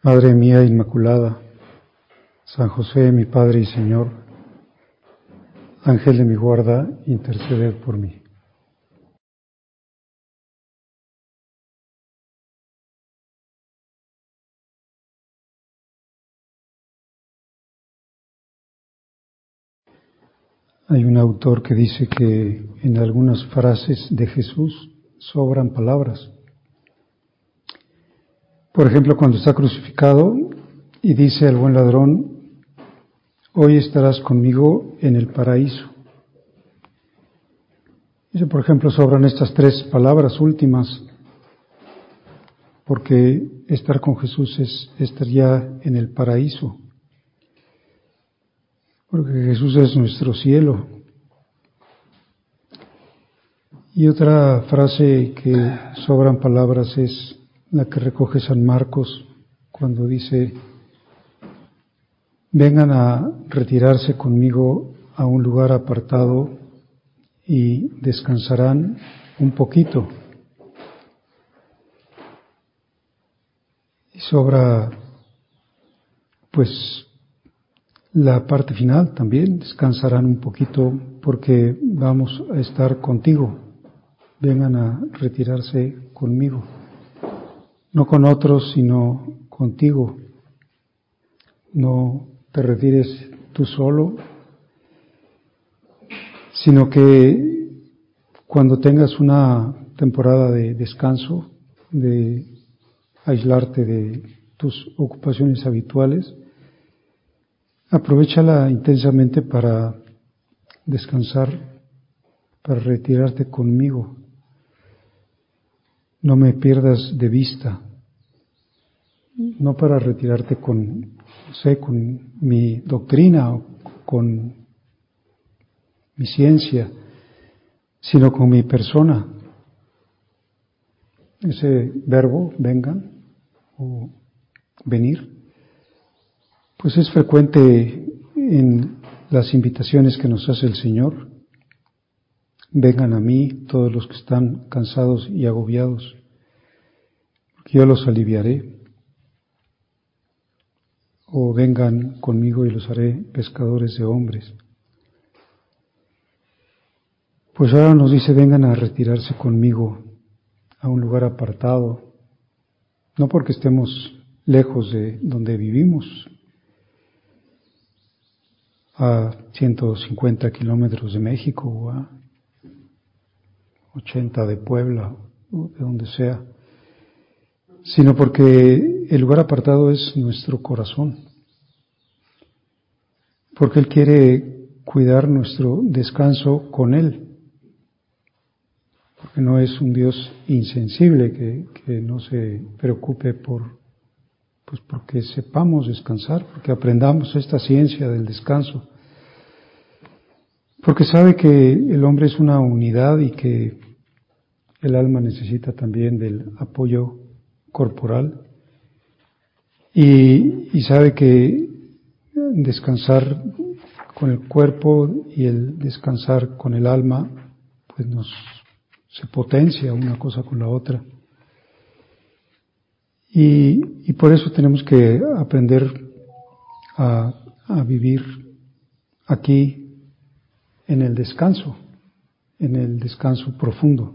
Madre mía Inmaculada, San José, mi Padre y Señor, Ángel de mi guarda, interceded por mí. Hay un autor que dice que en algunas frases de Jesús sobran palabras. Por ejemplo, cuando está crucificado y dice al buen ladrón, hoy estarás conmigo en el paraíso. Por ejemplo, sobran estas tres palabras últimas, porque estar con Jesús es estar ya en el paraíso porque Jesús es nuestro cielo. Y otra frase que sobran palabras es la que recoge San Marcos cuando dice, vengan a retirarse conmigo a un lugar apartado y descansarán un poquito. Y sobra pues la parte final también, descansarán un poquito porque vamos a estar contigo. Vengan a retirarse conmigo. No con otros, sino contigo. No te retires tú solo, sino que cuando tengas una temporada de descanso, de aislarte de tus ocupaciones habituales, Aprovechala intensamente para descansar, para retirarte conmigo. No me pierdas de vista, no para retirarte con, sé, con mi doctrina o con mi ciencia, sino con mi persona. Ese verbo, vengan o venir, pues es frecuente en las invitaciones que nos hace el Señor. Vengan a mí todos los que están cansados y agobiados, yo los aliviaré. O vengan conmigo y los haré pescadores de hombres. Pues ahora nos dice, vengan a retirarse conmigo a un lugar apartado, no porque estemos lejos de donde vivimos, a 150 kilómetros de México o a 80 de Puebla de donde sea, sino porque el lugar apartado es nuestro corazón, porque Él quiere cuidar nuestro descanso con Él, porque no es un Dios insensible que, que no se preocupe por pues porque sepamos descansar, porque aprendamos esta ciencia del descanso, porque sabe que el hombre es una unidad y que el alma necesita también del apoyo corporal y, sabe que descansar con el cuerpo y el descansar con el alma pues nos se potencia una cosa con la otra. Y, por eso tenemos que aprender a vivir aquí en el descanso, en el descanso profundo.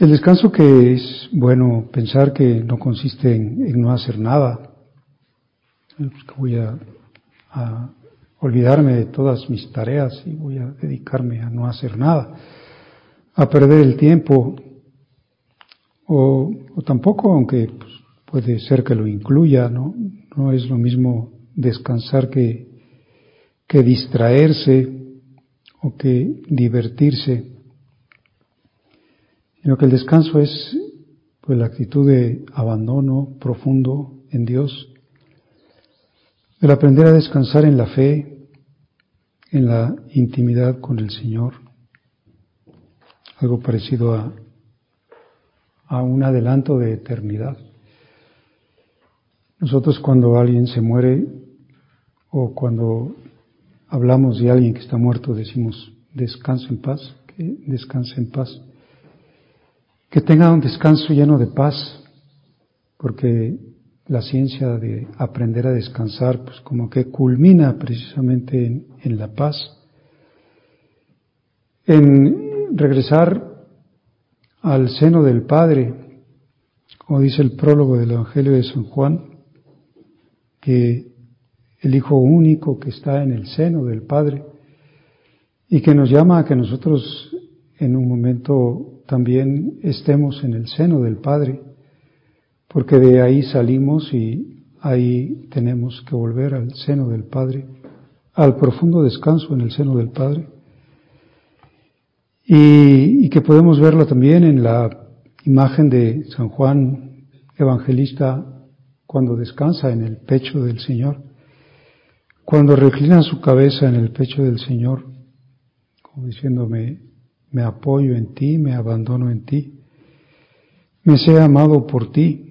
El descanso que es bueno pensar que no consiste en, no hacer nada, pues que voy a, olvidarme de todas mis tareas y voy a dedicarme a no hacer nada, a perder el tiempo, o, tampoco, aunque pues, puede ser que lo incluya, ¿no? No es lo mismo descansar que distraerse o que divertirse, sino que el descanso es pues la actitud de abandono profundo en Dios, el aprender a descansar en la fe, en la intimidad con el Señor, algo parecido a, a un adelanto de eternidad. Nosotros cuando alguien se muere o cuando hablamos de alguien que está muerto decimos descanso en paz, que descanse en paz que tenga un descanso lleno de paz, porque la ciencia de aprender a descansar, pues como que culmina precisamente en, la paz, en regresar al seno del Padre, como dice el prólogo del Evangelio de San Juan, que el Hijo único que está en el seno del Padre y que nos llama a que nosotros en un momento también estemos en el seno del Padre, porque de ahí salimos y ahí tenemos que volver al seno del Padre, al profundo descanso en el seno del Padre, y, que podemos verlo también en la imagen de San Juan Evangelista cuando descansa en el pecho del Señor, cuando reclina su cabeza en el pecho del Señor, como diciéndome, me apoyo en ti, me abandono en ti, me sé amado por ti.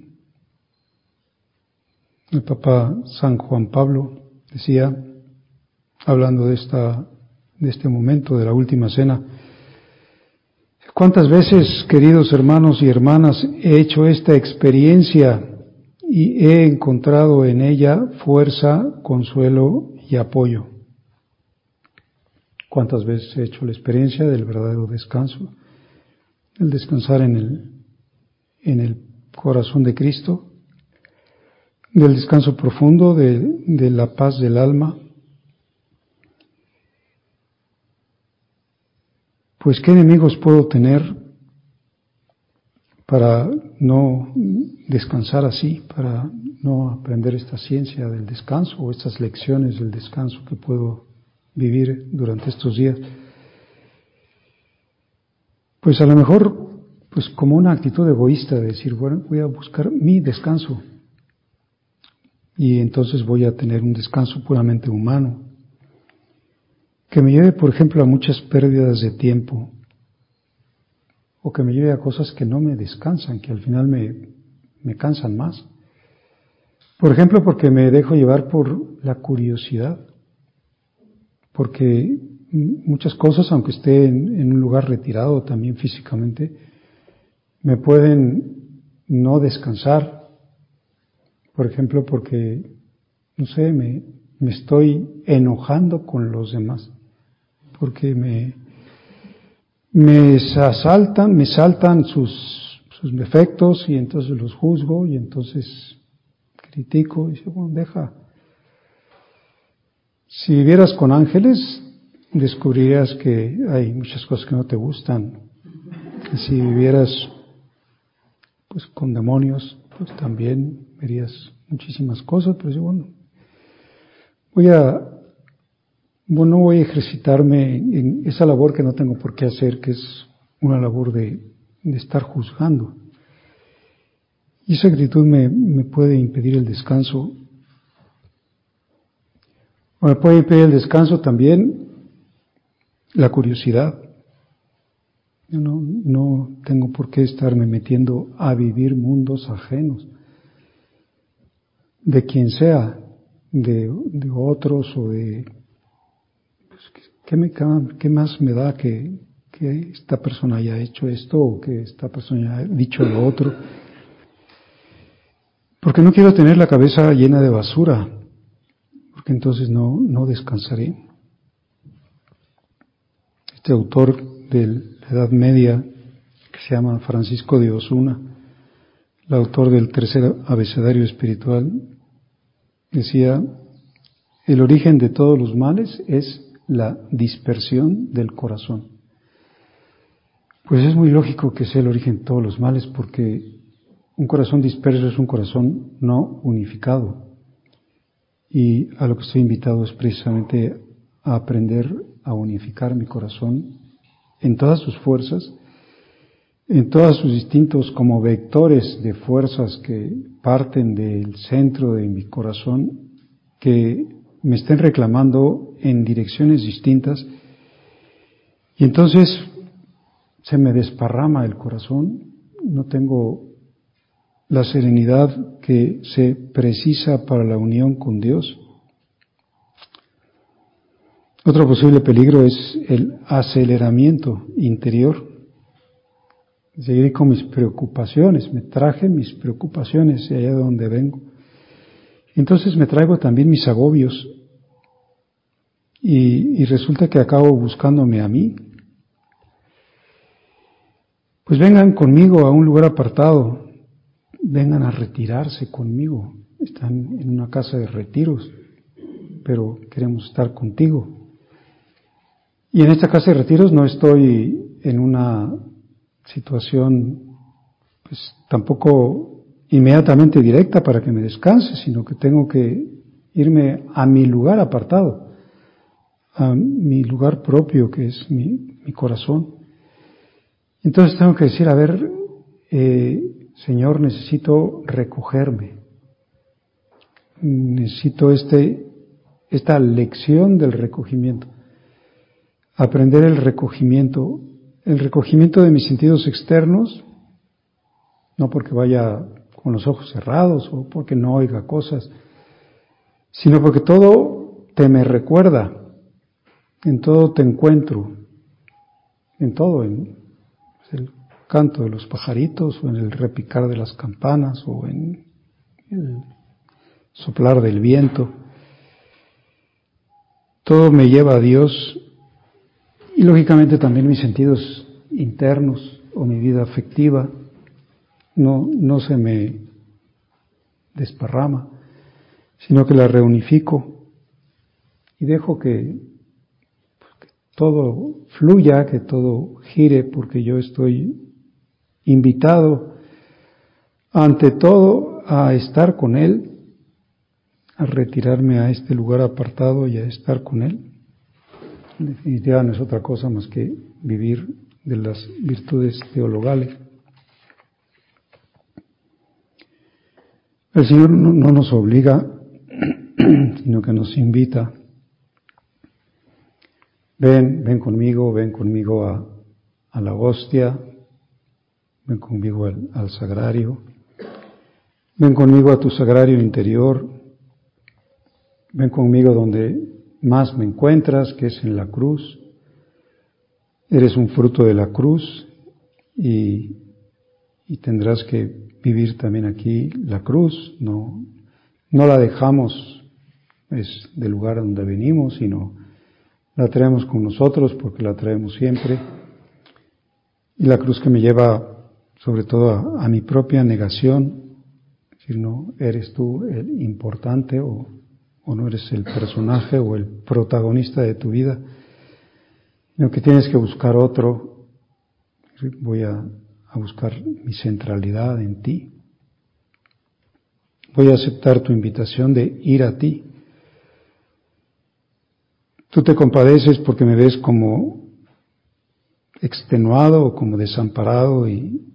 El Papa San Juan Pablo decía, hablando de esta, de este momento de la última cena, ¿cuántas veces, queridos hermanos y hermanas, he hecho esta experiencia y he encontrado en ella fuerza, consuelo y apoyo? Cuántas veces he hecho la experiencia del verdadero descanso, el descansar en el, en el corazón de Cristo, del descanso profundo, de, de la paz del alma. Pues qué enemigos puedo tener para no descansar así, para no aprender esta ciencia del descanso o estas lecciones del descanso que puedo vivir durante estos días. Pues a lo mejor, pues como una actitud egoísta de decir, bueno, voy a buscar mi descanso. Y entonces voy a tener un descanso puramente humano, que me lleve, por ejemplo, a muchas pérdidas de tiempo, o que me lleve a cosas que no me descansan, que al final me, me cansan más. Por ejemplo, porque me dejo llevar por la curiosidad porque muchas cosas, aunque esté en, un lugar retirado también físicamente, me pueden no descansar. Por ejemplo, porque, no sé, me, me estoy enojando con los demás, porque me, me asaltan, me saltan sus, sus defectos y entonces los juzgo y entonces critico y digo, bueno, deja, si vivieras con ángeles, descubrirías que hay muchas cosas que no te gustan. Si vivieras pues con demonios, pues también verías muchísimas cosas, pero yo, bueno, voy a, bueno, voy a ejercitarme en esa labor que no tengo por qué hacer, que es una labor de, de estar juzgando. Y esa actitud me, me puede impedir el descanso me puede pedir el descanso también la curiosidad. Yo no, no tengo por qué estarme metiendo a vivir mundos ajenos, de quien sea, de, otros o de... Pues, ¿qué, me, ¿Qué más me da que, que esta persona haya hecho esto o que esta persona haya dicho lo otro? Porque no quiero tener la cabeza llena de basura, entonces no, no descansaré. Este autor de la Edad Media, que se llama Francisco de Osuna, el autor del tercer abecedario espiritual, decía, el origen de todos los males es la dispersión del corazón. Pues es muy lógico que sea el origen de todos los males porque un corazón disperso es un corazón no unificado. Y a lo que estoy invitado es precisamente a aprender a unificar mi corazón en todas sus fuerzas, en todos sus distintos como vectores de fuerzas que parten del centro de mi corazón, que me estén reclamando en direcciones distintas. Y entonces se me desparrama el corazón, no tengo la serenidad que se precisa para la unión con Dios. Otro posible peligro es el aceleramiento interior. Seguir con mis preocupaciones, me traje mis preocupaciones allá de donde vengo. Entonces me traigo también mis agobios y resulta que acabo buscándome a mí. Pues vengan conmigo a un lugar apartado, vengan a retirarse conmigo. Están en una casa de retiros, pero queremos estar contigo. Y en esta casa de retiros no estoy en una situación, pues tampoco inmediatamente directa para que me descanse, sino que tengo que irme a mi lugar apartado, a mi lugar propio, que es mi, mi corazón. Entonces tengo que decir, a ver, eh, Señor, necesito recogerme. Necesito este, esta lección del recogimiento. Aprender el recogimiento, el recogimiento de mis sentidos externos, no porque vaya con los ojos cerrados o porque no oiga cosas, sino porque todo te me recuerda, en todo te encuentro, en todo, en el canto de los pajaritos, o en el repicar de las campanas, o en el soplar del viento. Todo me lleva a Dios y lógicamente también mis sentidos internos o mi vida afectiva no, no se me desparrama, sino que la reunifico y dejo que, pues, que todo fluya, que todo gire, porque yo estoy invitado ante todo a estar con Él, a retirarme a este lugar apartado y a estar con Él. En definitiva no es otra cosa más que vivir de las virtudes teologales. El Señor no, nos obliga, sino que nos invita. Ven, ven conmigo, ven conmigo a, a la hostia, ven conmigo al, sagrario, ven conmigo a tu sagrario interior, ven conmigo donde más me encuentras, que es en la cruz. Eres un fruto de la cruz y, y tendrás que vivir también aquí la cruz. No, no la dejamos es del lugar donde venimos, sino la traemos con nosotros porque la traemos siempre. Y la cruz que me lleva sobre todo a, mi propia negación, si no eres tú el importante o, o, no eres el personaje o el protagonista de tu vida, sino que tienes que buscar otro, voy a, a buscar mi centralidad en ti, voy a aceptar tu invitación de ir a ti. Tú te compadeces porque me ves como extenuado o como desamparado y,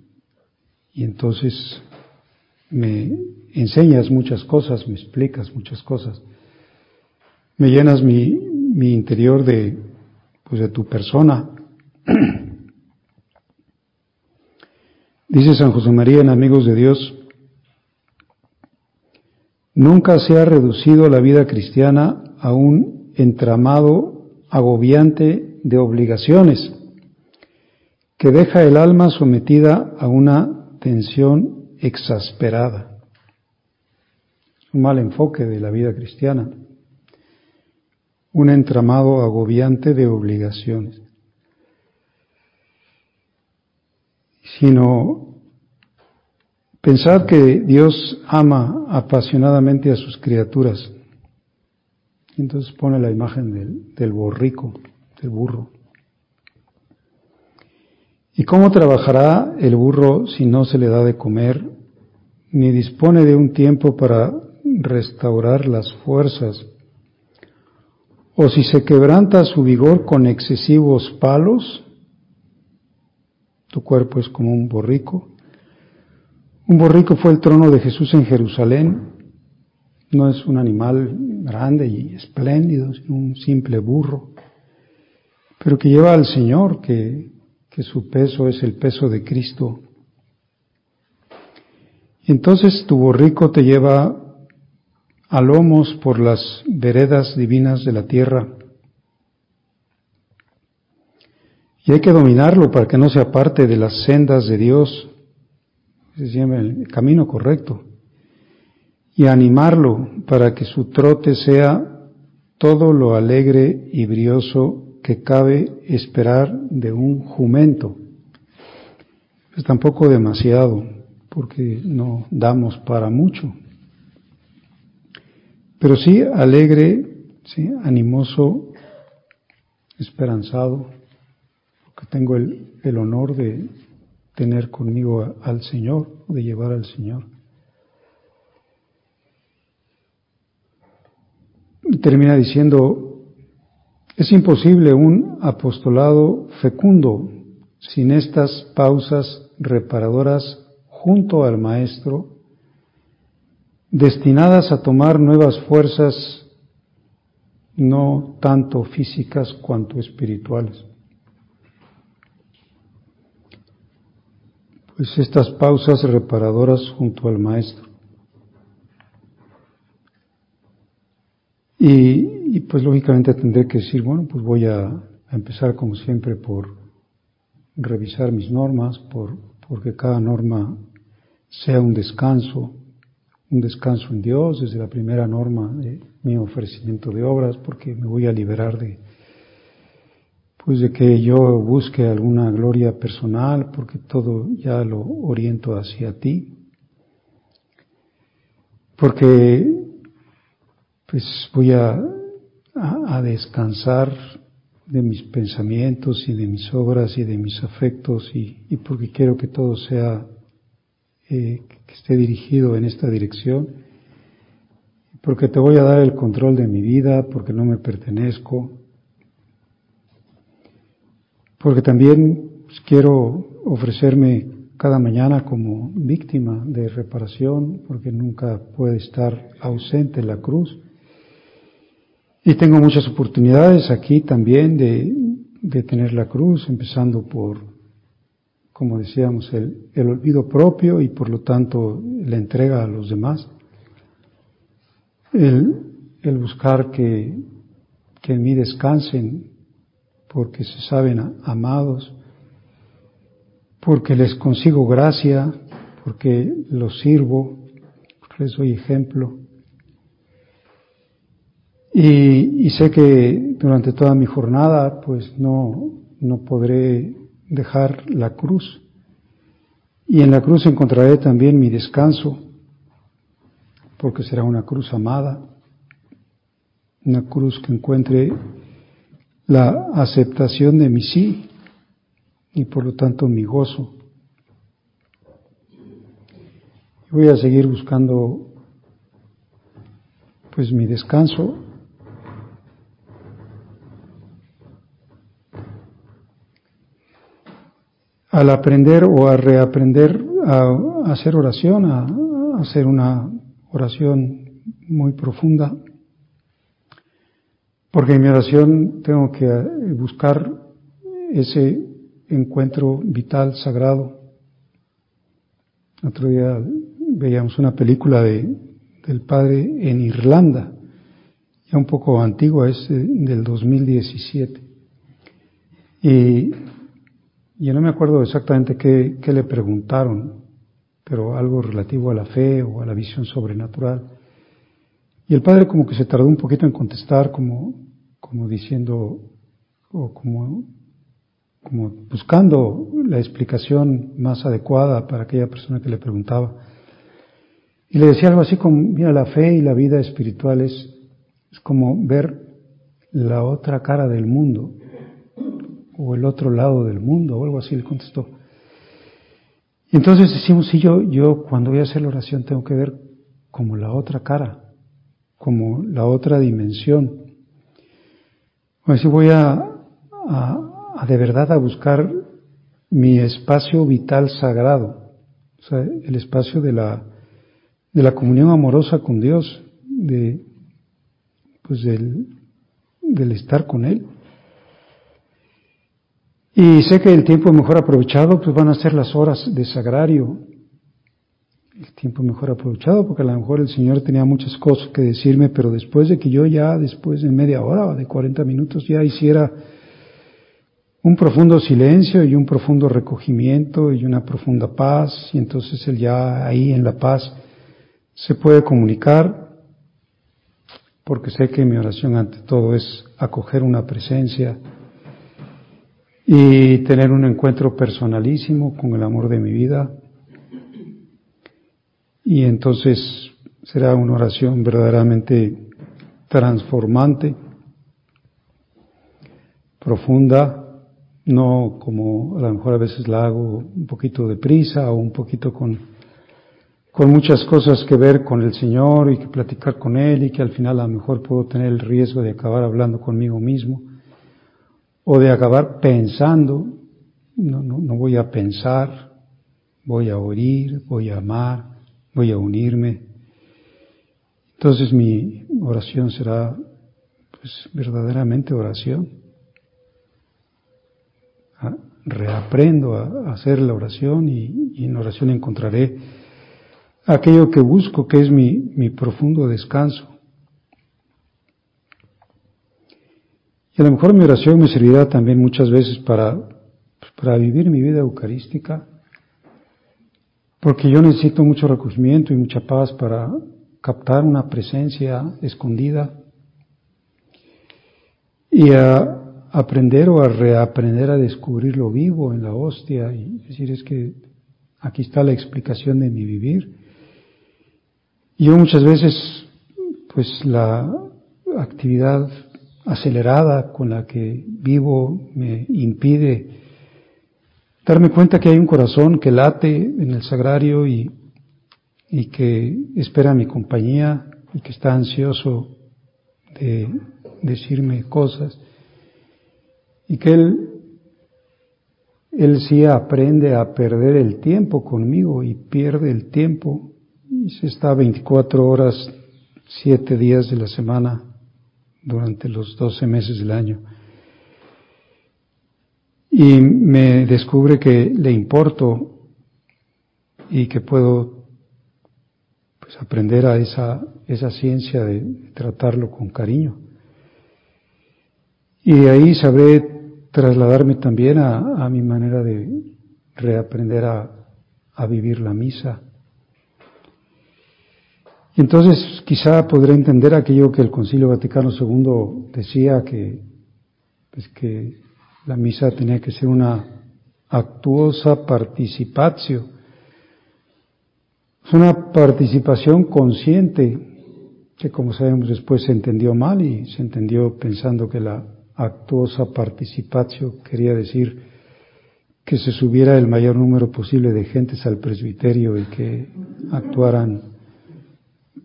y entonces me enseñas muchas cosas, me explicas muchas cosas, me llenas mi, interior de, pues de tu persona. Dice San José María en Amigos de Dios, nunca se ha reducido la vida cristiana a un entramado agobiante de obligaciones que deja el alma sometida a una tensión exasperada. un mal enfoque de la vida cristiana. Un entramado agobiante de obligaciones. Sino Pensad que Dios ama apasionadamente a sus criaturas. Entonces pone la imagen del, del borrico, del burro. ¿Y cómo trabajará el burro si no se le da de comer, ni dispone de un tiempo para restaurar las fuerzas? ¿O si se quebranta su vigor con excesivos palos? Tu cuerpo es como un borrico. Un borrico fue el trono de Jesús en Jerusalén. No es un animal grande y espléndido, sino un simple burro, pero que lleva al Señor, que que su peso es el peso de Cristo. Entonces tu borrico te lleva a lomos por las veredas divinas de la tierra. Y hay que dominarlo para que no se aparte de las sendas de Dios, es el camino correcto. Y animarlo para que su trote sea todo lo alegre y brioso que cabe esperar de un jumento. Es tampoco demasiado, porque no damos para mucho. Pero sí alegre, animoso, esperanzado, porque tengo el, el honor de tener conmigo al Señor, de llevar al Señor. Termina diciendo, es imposible un apostolado fecundo sin estas pausas reparadoras junto al Maestro, destinadas a tomar nuevas fuerzas, no tanto físicas cuanto espirituales. Pues estas pausas reparadoras junto al Maestro. Y, pues lógicamente tendré que decir, bueno, pues voy a, empezar como siempre por revisar mis normas, por, porque cada norma sea un descanso, un descanso en Dios desde la primera norma de mi ofrecimiento de obras, porque me voy a liberar de, pues de que yo busque alguna gloria personal, porque todo ya lo oriento hacia ti. Porque pues voy a, a, descansar de mis pensamientos y de mis obras y de mis afectos y, porque quiero que todo sea, eh, que esté dirigido en esta dirección, porque te voy a dar el control de mi vida, porque no me pertenezco, porque también pues, quiero ofrecerme cada mañana como víctima de reparación, porque nunca puede estar ausente la cruz. Y tengo muchas oportunidades aquí también de, tener la cruz, empezando por, como decíamos, el, el, olvido propio y por lo tanto la entrega a los demás. El, el buscar que, que en mí descansen porque se saben amados, porque les consigo gracia, porque los sirvo, porque les doy ejemplo. Y, sé que durante toda mi jornada, pues no, no podré dejar la cruz. Y en la cruz encontraré también mi descanso, porque será una cruz amada, una cruz que encuentre la aceptación de mi sí y por lo tanto mi gozo. Voy a seguir buscando pues mi descanso al aprender o a reaprender a, hacer oración, a, hacer una oración muy profunda, porque en mi oración tengo que buscar ese encuentro vital, sagrado. Otro día veíamos una película de, del padre en Irlanda, ya un poco antigua, es del 2017. Y yo no me acuerdo exactamente qué, qué, le preguntaron, pero algo relativo a la fe o a la visión sobrenatural. Y el padre como que se tardó un poquito en contestar, como, como diciendo, o como, como buscando la explicación más adecuada para aquella persona que le preguntaba. Y le decía algo así como, mira, la fe y la vida espiritual es, es como ver la otra cara del mundo, o el otro lado del mundo, o algo así, le contestó. Y entonces decimos, sí, yo, yo cuando voy a hacer la oración tengo que ver como la otra cara, como la otra dimensión. O si voy a, a, de verdad a buscar mi espacio vital sagrado, o sea, el espacio de la, de la comunión amorosa con Dios, de, pues del, del estar con Él. Y sé que el tiempo mejor aprovechado, pues van a ser las horas de sagrario. El tiempo mejor aprovechado, porque a lo mejor el Señor tenía muchas cosas que decirme, pero después de que yo ya, después de media hora o de 40 minutos, ya hiciera un profundo silencio y un profundo recogimiento y una profunda paz, y entonces Él ya ahí en la paz se puede comunicar, porque sé que mi oración ante todo es acoger una presencia, y tener un encuentro personalísimo con el amor de mi vida. Y entonces será una oración verdaderamente transformante, profunda, no como a lo mejor a veces la hago un poquito deprisa o un poquito con, con muchas cosas que ver con el Señor y que platicar con Él y que al final a lo mejor puedo tener el riesgo de acabar hablando conmigo mismo o de acabar pensando, no, no, no voy a pensar, voy a oír, voy a amar, voy a unirme. Entonces mi oración será pues verdaderamente oración. Ah, reaprendo a hacer la oración y, y, en oración encontraré aquello que busco, que es mi, mi profundo descanso. Y a lo mejor mi oración me servirá también muchas veces para, pues, para vivir mi vida eucarística, porque yo necesito mucho recogimiento y mucha paz para captar una presencia escondida y a aprender o a reaprender a descubrir lo vivo en la hostia y decir es que aquí está la explicación de mi vivir. Y yo muchas veces, pues la actividad acelerada con la que vivo me impide darme cuenta que hay un corazón que late en el sagrario y, y que espera mi compañía y que está ansioso de decirme cosas. Y que él, él sí aprende a perder el tiempo conmigo y pierde el tiempo. Y se está 24 horas, 7 días de la semana durante los 12 meses del año. Y me descubre que le importo y que puedo pues, aprender a esa, esa ciencia de tratarlo con cariño. Y de ahí sabré trasladarme también a, a mi manera de reaprender a, a vivir la misa entonces quizá podré entender aquello que el Concilio Vaticano II decía que, pues que la misa tenía que ser una actuosa participatio, una participación consciente que como sabemos después se entendió mal y se entendió pensando que la actuosa participatio quería decir que se subiera el mayor número posible de gentes al presbiterio y que actuaran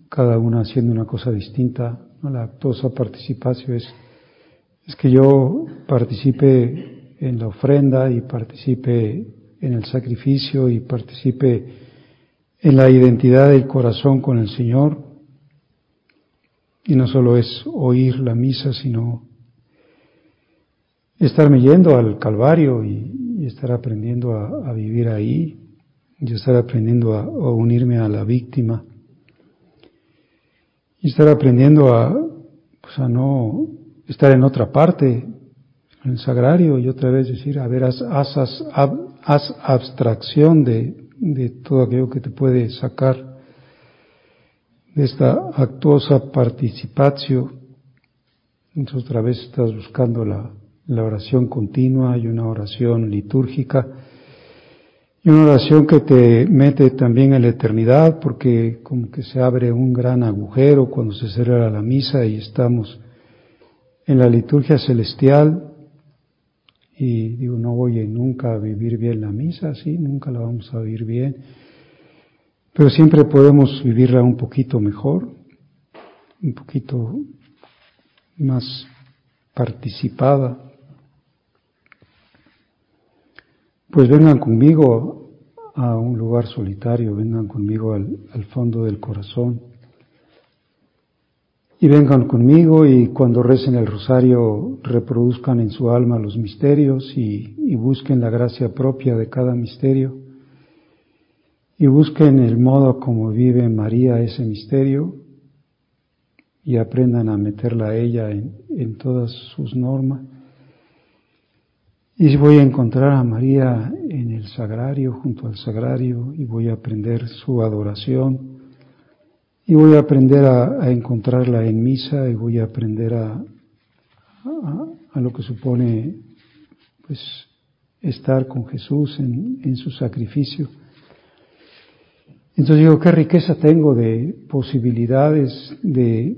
cada una haciendo una cosa distinta. La actosa participación es, es que yo participe en la ofrenda y participe en el sacrificio y participe en la identidad del corazón con el Señor. Y no solo es oír la misa, sino estarme yendo al Calvario y, estar aprendiendo a, vivir ahí, y estar aprendiendo a unirme a la víctima y estar aprendiendo a, pues a no estar en otra parte, en el sagrario, y otra vez decir, a ver, haz, haz, abstracción de, de todo aquello que te puede sacar de esta actuosa participación. Entonces otra vez estás buscando la, la oración continua y una oración litúrgica Y una oración que te mete también en la eternidad, porque como que se abre un gran agujero cuando se celebra la misa y estamos en la liturgia celestial. Y digo, no voy nunca a vivir bien la misa, sí, nunca la vamos a vivir bien, pero siempre podemos vivirla un poquito mejor, un poquito más participada. Pues vengan conmigo a un lugar solitario, vengan conmigo al, fondo del corazón. Y vengan conmigo y cuando recen el rosario reproduzcan en su alma los misterios y, busquen la gracia propia de cada misterio. Y busquen el modo como vive María ese misterio y aprendan a meterla a ella en todas sus normas y voy a encontrar a María en el sagrario, junto al sagrario, y voy a aprender su adoración, y voy a aprender a, encontrarla en misa, y voy a aprender a, a, lo que supone pues estar con Jesús en, en su sacrificio. Entonces digo, qué riqueza tengo de posibilidades de,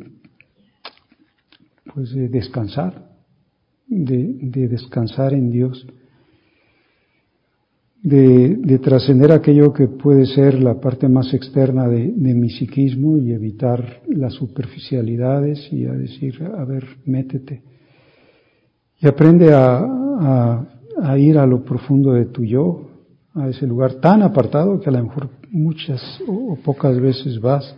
pues, de descansar de, descansar en Dios, de, trascender aquello que puede ser la parte más externa de, mi psiquismo y evitar las superficialidades y a decir, a ver, métete. Y aprende a, ir a lo profundo de tu yo, a ese lugar tan apartado que a lo mejor muchas o pocas veces vas.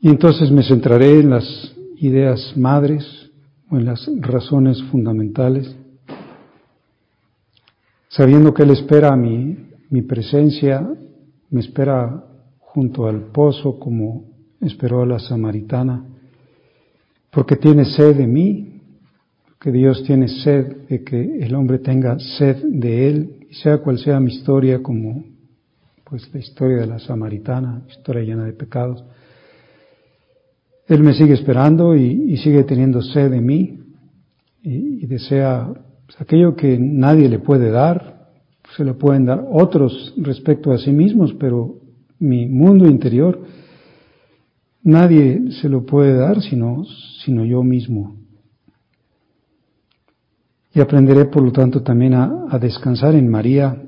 Y entonces me centraré en las ideas madres o en las razones fundamentales, sabiendo que Él espera mi, mi presencia, me espera junto al pozo como esperó a la samaritana, porque tiene sed de mí, que Dios tiene sed de que el hombre tenga sed de Él, y sea cual sea mi historia, como pues la historia de la samaritana, historia llena de pecados, él me sigue esperando y, sigue teniendo sed de mí y, desea pues, aquello que nadie le puede dar, se lo pueden dar otros respecto a sí mismos, pero mi mundo interior nadie se lo puede dar sino, sino yo mismo. Y aprenderé, por lo tanto, también a descansar en María.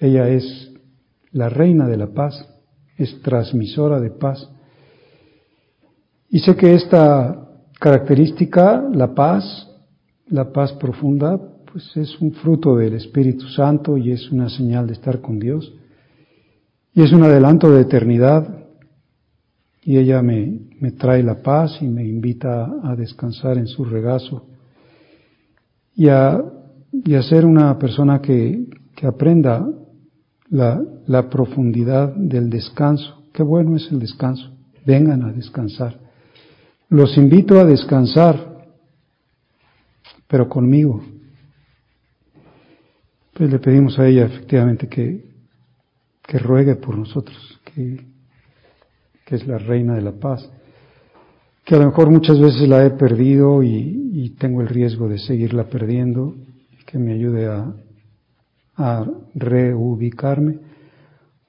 Ella es la reina de la paz, es transmisora de paz. Y sé que esta característica, la paz, la paz profunda, pues es un fruto del Espíritu Santo y es una señal de estar con Dios. Y es un adelanto de eternidad. Y ella me, me trae la paz y me invita a descansar en su regazo y a, y a ser una persona que, que aprenda la, la profundidad del descanso. Qué bueno es el descanso. Vengan a descansar. Los invito a descansar, pero conmigo. Pues le pedimos a ella efectivamente que, que ruegue por nosotros, que, es la reina de la paz, que a lo mejor muchas veces la he perdido y, y tengo el riesgo de seguirla perdiendo, que me ayude a, a reubicarme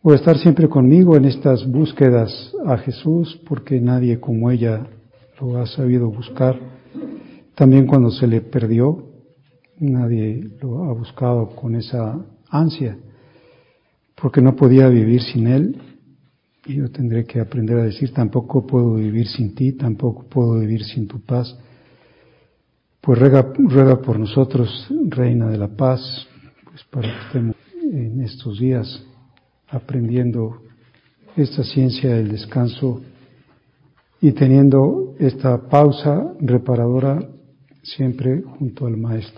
o estar siempre conmigo en estas búsquedas a Jesús, porque nadie como ella lo ha sabido buscar. También cuando se le perdió, nadie lo ha buscado con esa ansia, porque no podía vivir sin él. Y yo tendré que aprender a decir, tampoco puedo vivir sin ti, tampoco puedo vivir sin tu paz. Pues ruega, por nosotros, Reina de la Paz, pues para que estemos en estos días aprendiendo esta ciencia del descanso y teniendo esta pausa reparadora siempre junto al Maestro.